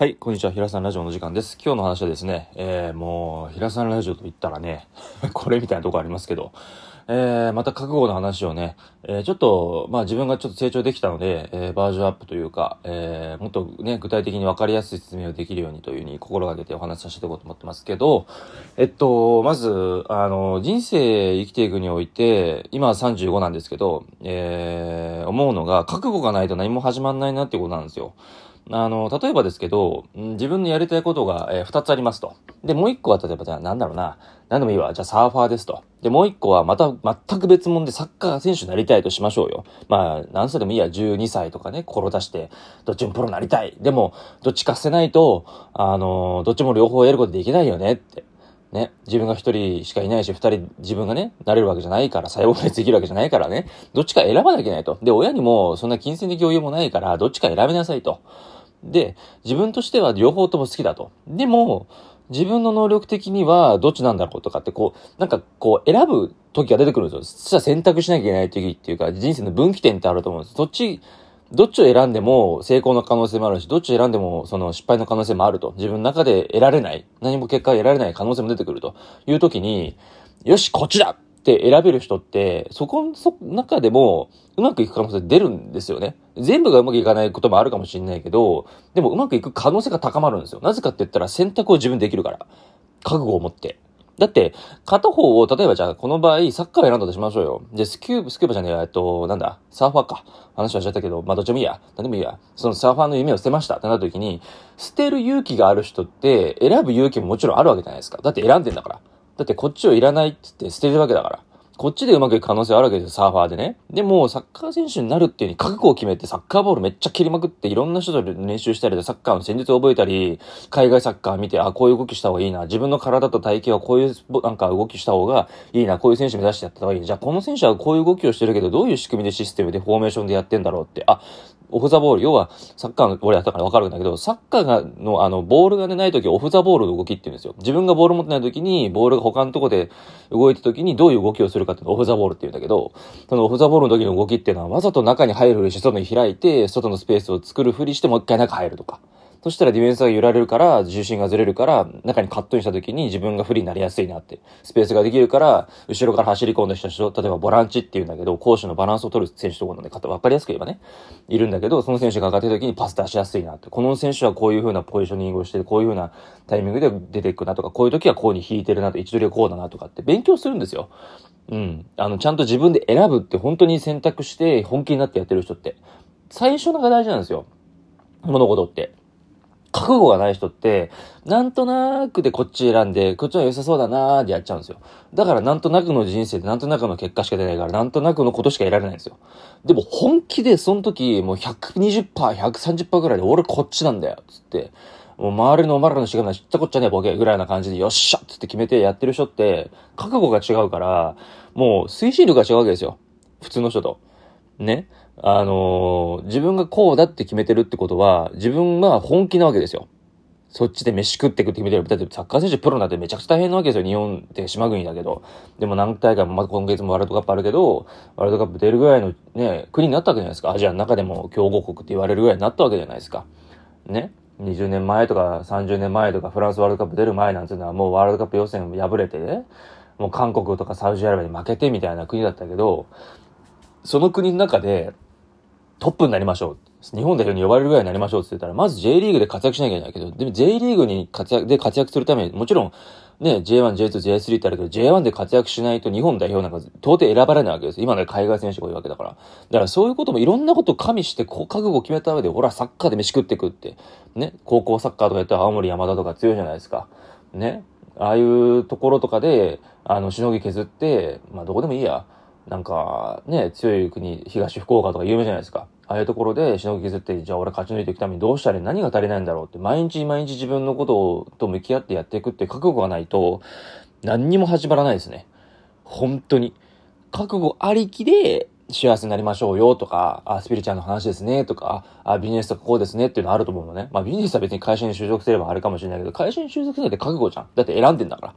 はい、こんにちは。平さんラジオの時間です。今日の話はですね、えー、もう、平さんラジオと言ったらね、これみたいなとこありますけど、えー、また覚悟の話をね、えー、ちょっと、まあ自分がちょっと成長できたので、えー、バージョンアップというか、えー、もっとね、具体的に分かりやすい説明をできるようにというふうに心がけてお話しさせていこうと思ってますけど、えっと、まず、あの、人生生きていくにおいて、今は35なんですけど、えー、思うのが、覚悟がないと何も始まんないなっていうことなんですよ。あの、例えばですけど、自分のやりたいことが、えー、2つありますと。で、もう1個は例えばじゃあなんだろうな。何でもいいわ。じゃあサーファーですと。で、もう1個はまた全く別物でサッカー選手になりたいとしましょうよ。まあ、何歳でもいいや。12歳とかね、志して、どっちもプロになりたい。でも、どっちかせないと、あの、どっちも両方やることできないよねって。ね、自分が一人しかいないし、二人自分がね、なれるわけじゃないから、細胞別できるわけじゃないからね、どっちか選ばなきゃいけないと。で、親にもそんな金銭的余裕もないから、どっちか選びなさいと。で、自分としては両方とも好きだと。でも、自分の能力的にはどっちなんだろうとかってこう、なんかこう選ぶ時が出てくるんですよ。そしたら選択しなきゃいけない時っていうか、人生の分岐点ってあると思うんです。どっち、どっちを選んでも成功の可能性もあるし、どっちを選んでもその失敗の可能性もあると。自分の中で得られない、何も結果を得られない可能性も出てくるという時に、よし、こっちだって選べる人って、そこの中でもうまくいく可能性出るんですよね。全部がうまくいかないこともあるかもしれないけど、でもうまくいく可能性が高まるんですよ。なぜかって言ったら選択を自分できるから。覚悟を持って。だって、片方を、例えばじゃあ、この場合、サッカーを選んだとしましょうよ。で、スキューブ、スキューバじゃねえ、えっと、なんだ、サーファーか。話はしちゃったけど、まあ、どっちもいいや。何でもいいや。そのサーファーの夢を捨てましたってなった時に、捨てる勇気がある人って、選ぶ勇気ももちろんあるわけじゃないですか。だって選んでんだから。だってこっちをいらないって言って捨てるわけだから。こっちでうまくいく可能性あるわけですよ、サーファーでね。でも、サッカー選手になるっていうに覚悟を決めて、サッカーボールめっちゃ蹴りまくって、いろんな人と練習したりで、サッカーの戦術を覚えたり、海外サッカー見て、あ、こういう動きした方がいいな。自分の体と体型はこういう、なんか動きした方がいいな。こういう選手目指してやった方がいい。じゃあ、この選手はこういう動きをしてるけど、どういう仕組みでシステムでフォーメーションでやってんだろうって。あ、オフザボール、要は、サッカーの、俺やったからわかるんだけど、サッカー、の、あの、ボールがね、ない時、オフザボールの動きって言うんですよ。自分がボール持ってない時に、ボールが他のとこで動いた時に、どういう動きをするかっていうのをオフザボールって言うんだけど、そのオフザボールの時の動きっていうのは、わざと中に入るふりして、外に開いて、外のスペースを作るふりして、もう一回中入るとか。そしたらディフェンスが揺られるから、重心がずれるから、中にカットインした時に自分が不利になりやすいなって。スペースができるから、後ろから走り込んだ人たちと、例えばボランチっていうんだけど、攻守のバランスを取る選手とかなんで、わかりやすく言えばね、いるんだけど、その選手が上がってる時にパス出しやすいなって。この選手はこういう風なポジショニングをして、こういう風なタイミングで出ていくなとか、こういう時はこうに引いてるなと、位置取りはこうだなとかって勉強するんですよ。うん。あの、ちゃんと自分で選ぶって本当に選択して本気になってやってる人って。最初のが大事なんですよ。物事って。覚悟がない人って、なんとなくでこっち選んで、こっちは良さそうだなーでやっちゃうんですよ。だからなんとなくの人生でなんとなくの結果しか出ないから、なんとなくのことしか得られないんですよ。でも本気でその時、もう120%、130%ぐらいで俺こっちなんだよ、つって。もう周りのお前らのしがない知ったこっちゃねえボケぐらいな感じでよっしゃっつって決めてやってる人って、覚悟が違うから、もう推進力が違うわけですよ。普通の人と。ね。あのー、自分がこうだって決めてるってことは、自分が本気なわけですよ。そっちで飯食ってくって決めてる。だってサッカー選手プロになってめちゃくちゃ大変なわけですよ。日本って島国だけど。でも何大会も、まだ今月もワールドカップあるけど、ワールドカップ出るぐらいのね、国になったわけじゃないですか。アジアの中でも強豪国って言われるぐらいになったわけじゃないですか。ね。20年前とか30年前とかフランスワールドカップ出る前なんていうのはもうワールドカップ予選敗れてね、もう韓国とかサウジアラビアに負けてみたいな国だったけど、その国の中でトップになりましょう。日本代表に呼ばれるぐらいになりましょうって言ったら、まず J リーグで活躍しなきゃいけないけど、でも J リーグに活躍、で活躍するために、もちろん、ね、J1、J2、J3 ってあるけど、J1 で活躍しないと日本代表なんか到底選ばれないわけです。今の海外選手が多いわけだから。だからそういうこともいろんなことを加味して、こう、覚悟を決めた上で、ほら、サッカーで飯食ってくって。ね、高校サッカーとかやったら青森山田とか強いじゃないですか。ね。ああいうところとかで、あの、しのぎ削って、まあ、どこでもいいや。なんか、ね、強い国、東福岡とか有名じゃないですか。ああいうところでしのぎ削って、じゃあ俺勝ち抜いていくためにどうしたら何が足りないんだろうって、毎日毎日自分のことをと向き合ってやっていくって覚悟がないと、何にも始まらないですね。本当に。覚悟ありきで幸せになりましょうよとか、あ、スピリチュアルの話ですねとか、あ、ビジネスとかこうですねっていうのあると思うのね。まあビジネスは別に会社に就職すればあるかもしれないけど、会社に就職するって覚悟じゃん。だって選んでんだから。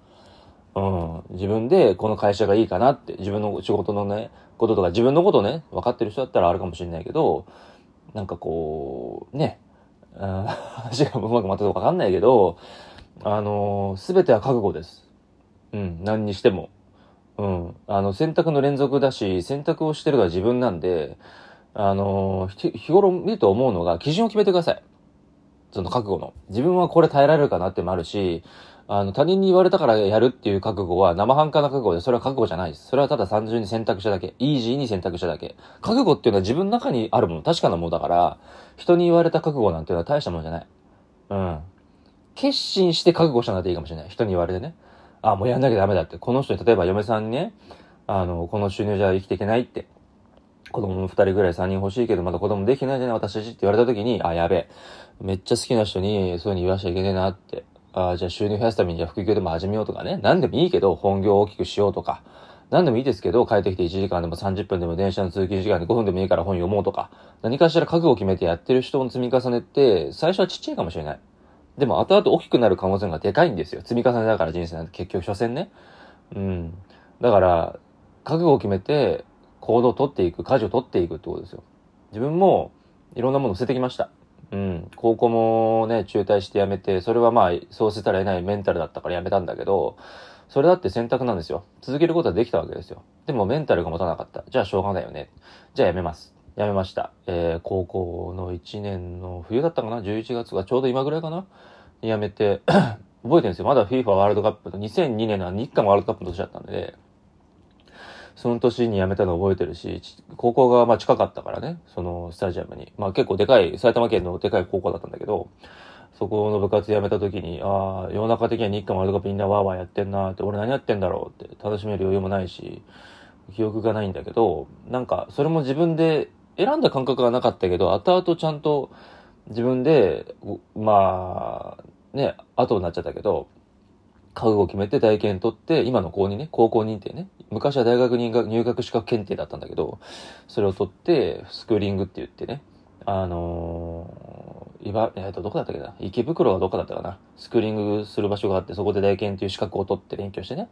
うん、自分でこの会社がいいかなって、自分の仕事のね、こととか、自分のことね、分かってる人だったらあるかもしれないけど、なんかこう、ね、話がうまくまったかわかんないけど、あのすべては覚悟です。うん、何にしても。うん。あの、選択の連続だし、選択をしてるのは自分なんで、あの日頃見ると思うのが、基準を決めてください。その覚悟の。自分はこれ耐えられるかなってもあるし、あの、他人に言われたからやるっていう覚悟は生半可な覚悟で、それは覚悟じゃないです。それはただ単純に選択しただけ。イージーに選択しただけ。覚悟っていうのは自分の中にあるもの、確かなものだから、人に言われた覚悟なんていうのは大したものじゃない。うん。決心して覚悟したなでいいかもしれない。人に言われてね。あ、もうやんなきゃダメだって。この人に、例えば嫁さんにね、あの、この収入じゃ生きていけないって。子供も二人ぐらい三人欲しいけど、まだ子供できないじゃない私たちって言われた時に、あ、やべえ。めっちゃ好きな人にそういうふうに言わしちゃいけねえなって。あじゃあ収入増やすためにじゃあ副業でも始めようとかね。何でもいいけど、本業を大きくしようとか。何でもいいですけど、帰ってきて1時間でも30分でも電車の通勤時間で5分でもいいから本読もうとか。何かしら覚悟を決めてやってる人の積み重ねって、最初はちっちゃいかもしれない。でも後々大きくなる可能性がでかいんですよ。積み重ねだから人生なんて結局所詮ね。うん。だから、覚悟を決めて行動を取っていく、舵を取っていくってことですよ。自分もいろんなものを捨ててきました。うん。高校もね、中退して辞めて、それはまあ、そうせたら得ないメンタルだったから辞めたんだけど、それだって選択なんですよ。続けることはできたわけですよ。でもメンタルが持たなかった。じゃあしょうがないよね。じゃあ辞めます。辞めました。えー、高校の1年の冬だったかな ?11 月がちょうど今ぐらいかな？辞めて 覚えてるんですよ。まだ FIFA ワールドカップの2002年の日韓ワールドカップの年だったんで、その年に辞めたの覚えてるし、高校がまあ近かったからね、そのスタジアムに。まあ結構でかい、埼玉県のでかい高校だったんだけど、そこの部活辞めた時に、ああ、世の中的には日韓ワールドカップみんなワーワーやってんなって、俺何やってんだろうって楽しめる余裕もないし、記憶がないんだけど、なんかそれも自分で選んだ感覚がなかったけど、後々ちゃんと自分で、まあ、ね、後になっちゃったけど、覚悟を決めて大検取って、今の高2ね、高校認定ね。昔は大学入学入学資格検定だったんだけど、それを取って、スクーリングって言ってね、あのー、今、えっ、ー、と、どこだったっけな？池袋はどこだったかな？スクーリングする場所があって、そこで大検っていう資格を取って勉強してね。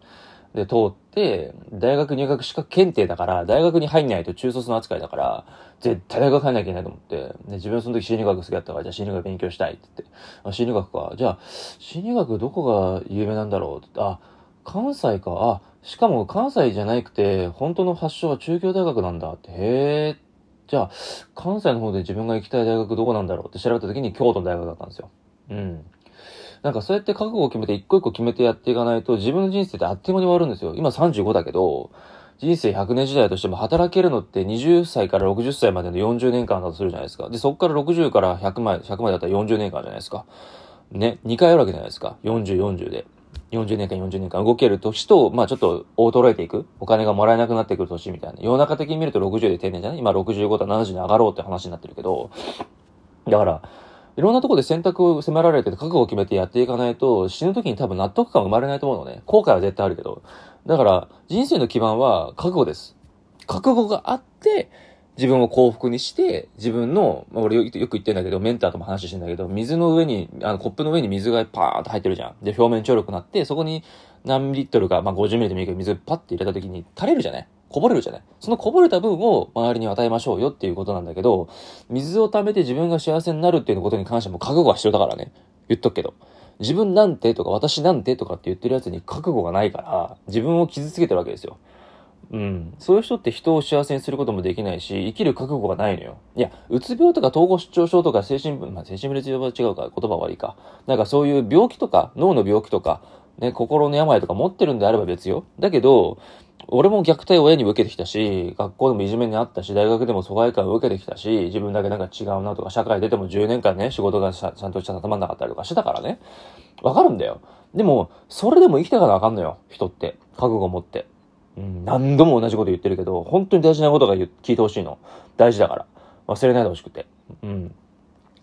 で、通って、大学入学資格検定だから、大学に入んないと中卒の扱いだから、絶対大学入んなきゃいけないと思って、で、自分その時心理学好きだったから、じゃあ心理学勉強したいって言って、あ、心理学か。じゃあ、心理学どこが有名なんだろうってあ、関西か。あ、しかも関西じゃなくて、本当の発祥は中京大学なんだって、へー。じゃあ、関西の方で自分が行きたい大学どこなんだろうって調べた時に京都の大学だったんですよ。うん。なんかそうやって覚悟を決めて一個一個決めてやっていかないと自分の人生ってあっという間に終わるんですよ。今35だけど、人生100年時代としても働けるのって20歳から60歳までの40年間だとするじゃないですか。で、そこから60から100まで、100までだったら40年間じゃないですか。ね、2回あるわけじゃないですか。40、40で。40年間、40年間動ける年と、まあちょっと衰えていく。お金がもらえなくなってくる年みたいな。世の中的に見ると60で定年じゃない？今65と70に上がろうって話になってるけど。だから、いろんなとこで選択を迫られて覚悟を決めてやっていかないと、死ぬ時に多分納得感生まれないと思うのね。後悔は絶対あるけど。だから、人生の基盤は覚悟です。覚悟があって、自分を幸福にして、自分の、まあ、俺よく言ってんだけど、メンターとも話してんだけど、水の上に、あの、コップの上に水がパーンと入ってるじゃん。で、表面張力になって、そこに何ミリットルか、まあ、50ミリでもいいけど、水パッて入れた時に垂れるじゃない？こぼれるじゃない？そのこぼれた分を周りに与えましょうよっていうことなんだけど、水を溜めて自分が幸せになるっていうことに関しても覚悟が必要だからね。言っとくけど。自分なんてとか私なんてとかって言ってるやつに覚悟がないから、自分を傷つけてるわけですよ。うん。そういう人って人を幸せにすることもできないし、生きる覚悟がないのよ。いや、うつ病とか統合失調症とか精神分、まあ精神分裂病は違うから言葉悪いか。なんかそういう病気とか、脳の病気とか、ね、心の病とか持ってるんであれば別よ。だけど、俺も虐待を親に受けてきたし、学校でもいじめにあったし、大学でも疎外感を受けてきたし、自分だけなんか違うなとか、社会出ても10年間ね、仕事がちゃんとしたたまんなかったりとかしてたからね。わかるんだよ。でも、それでも生きてからわかんのよ、人って。覚悟を持って。うん、何度も同じこと言ってるけど、本当に大事なことが聞いてほしいの。大事だから。忘れないでほしくて。うん。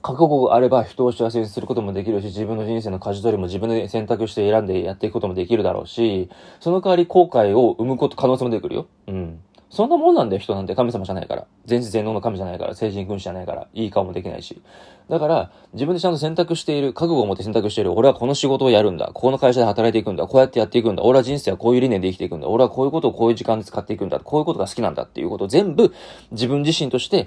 覚悟があれば人を幸せにすることもできるし、自分の人生の舵取りも自分で選択して選んでやっていくこともできるだろうし、その代わり後悔を生むこと、可能性も出てくるよ。うん。そんなもんなんだよ、人なんて。神様じゃないから。全知全能の神じゃないから。聖人君子じゃないから。いい顔もできないし。だから、自分でちゃんと選択している、覚悟を持って選択している。俺はこの仕事をやるんだ。この会社で働いていくんだ。こうやってやっていくんだ。俺は人生はこういう理念で生きていくんだ。俺はこういうことをこういう時間で使っていくんだ。こういうことが好きなんだっていうことを全部自分自身として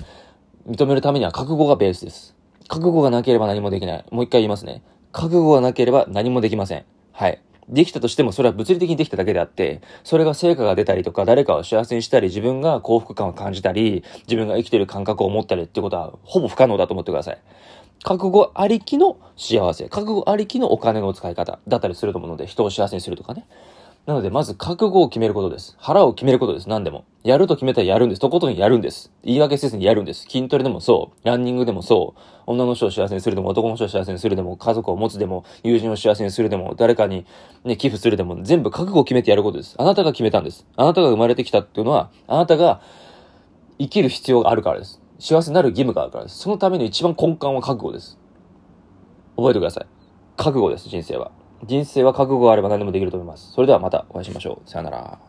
認めるためには覚悟がベースです。覚悟がなければ何もできない。もう一回言いますね。覚悟がなければ何もできません。はい。できたとしてもそれは物理的にできただけであって、それが成果が出たりとか、誰かを幸せにしたり、自分が幸福感を感じたり、自分が生きてる感覚を持ったりってことは、ほぼ不可能だと思ってください。覚悟ありきの幸せ、覚悟ありきのお金の使い方だったりすると思うので、人を幸せにするとかね。なので、まず覚悟を決めることです。腹を決めることです。何でも。やると決めたらやるんです。とことんやるんです。言い訳せずにやるんです。筋トレでもそう。ランニングでもそう。女の人を幸せにするでも、男の人を幸せにするでも、家族を持つでも、友人を幸せにするでも、誰かにね、寄付するでも、全部覚悟を決めてやることです。あなたが決めたんです。あなたが生まれてきたっていうのは、あなたが生きる必要があるからです。幸せになる義務があるからです。そのための一番根幹は覚悟です。覚えてください。覚悟です、人生は。人生は覚悟があれば何でもできると思います。それではまたお会いしましょう。さよなら。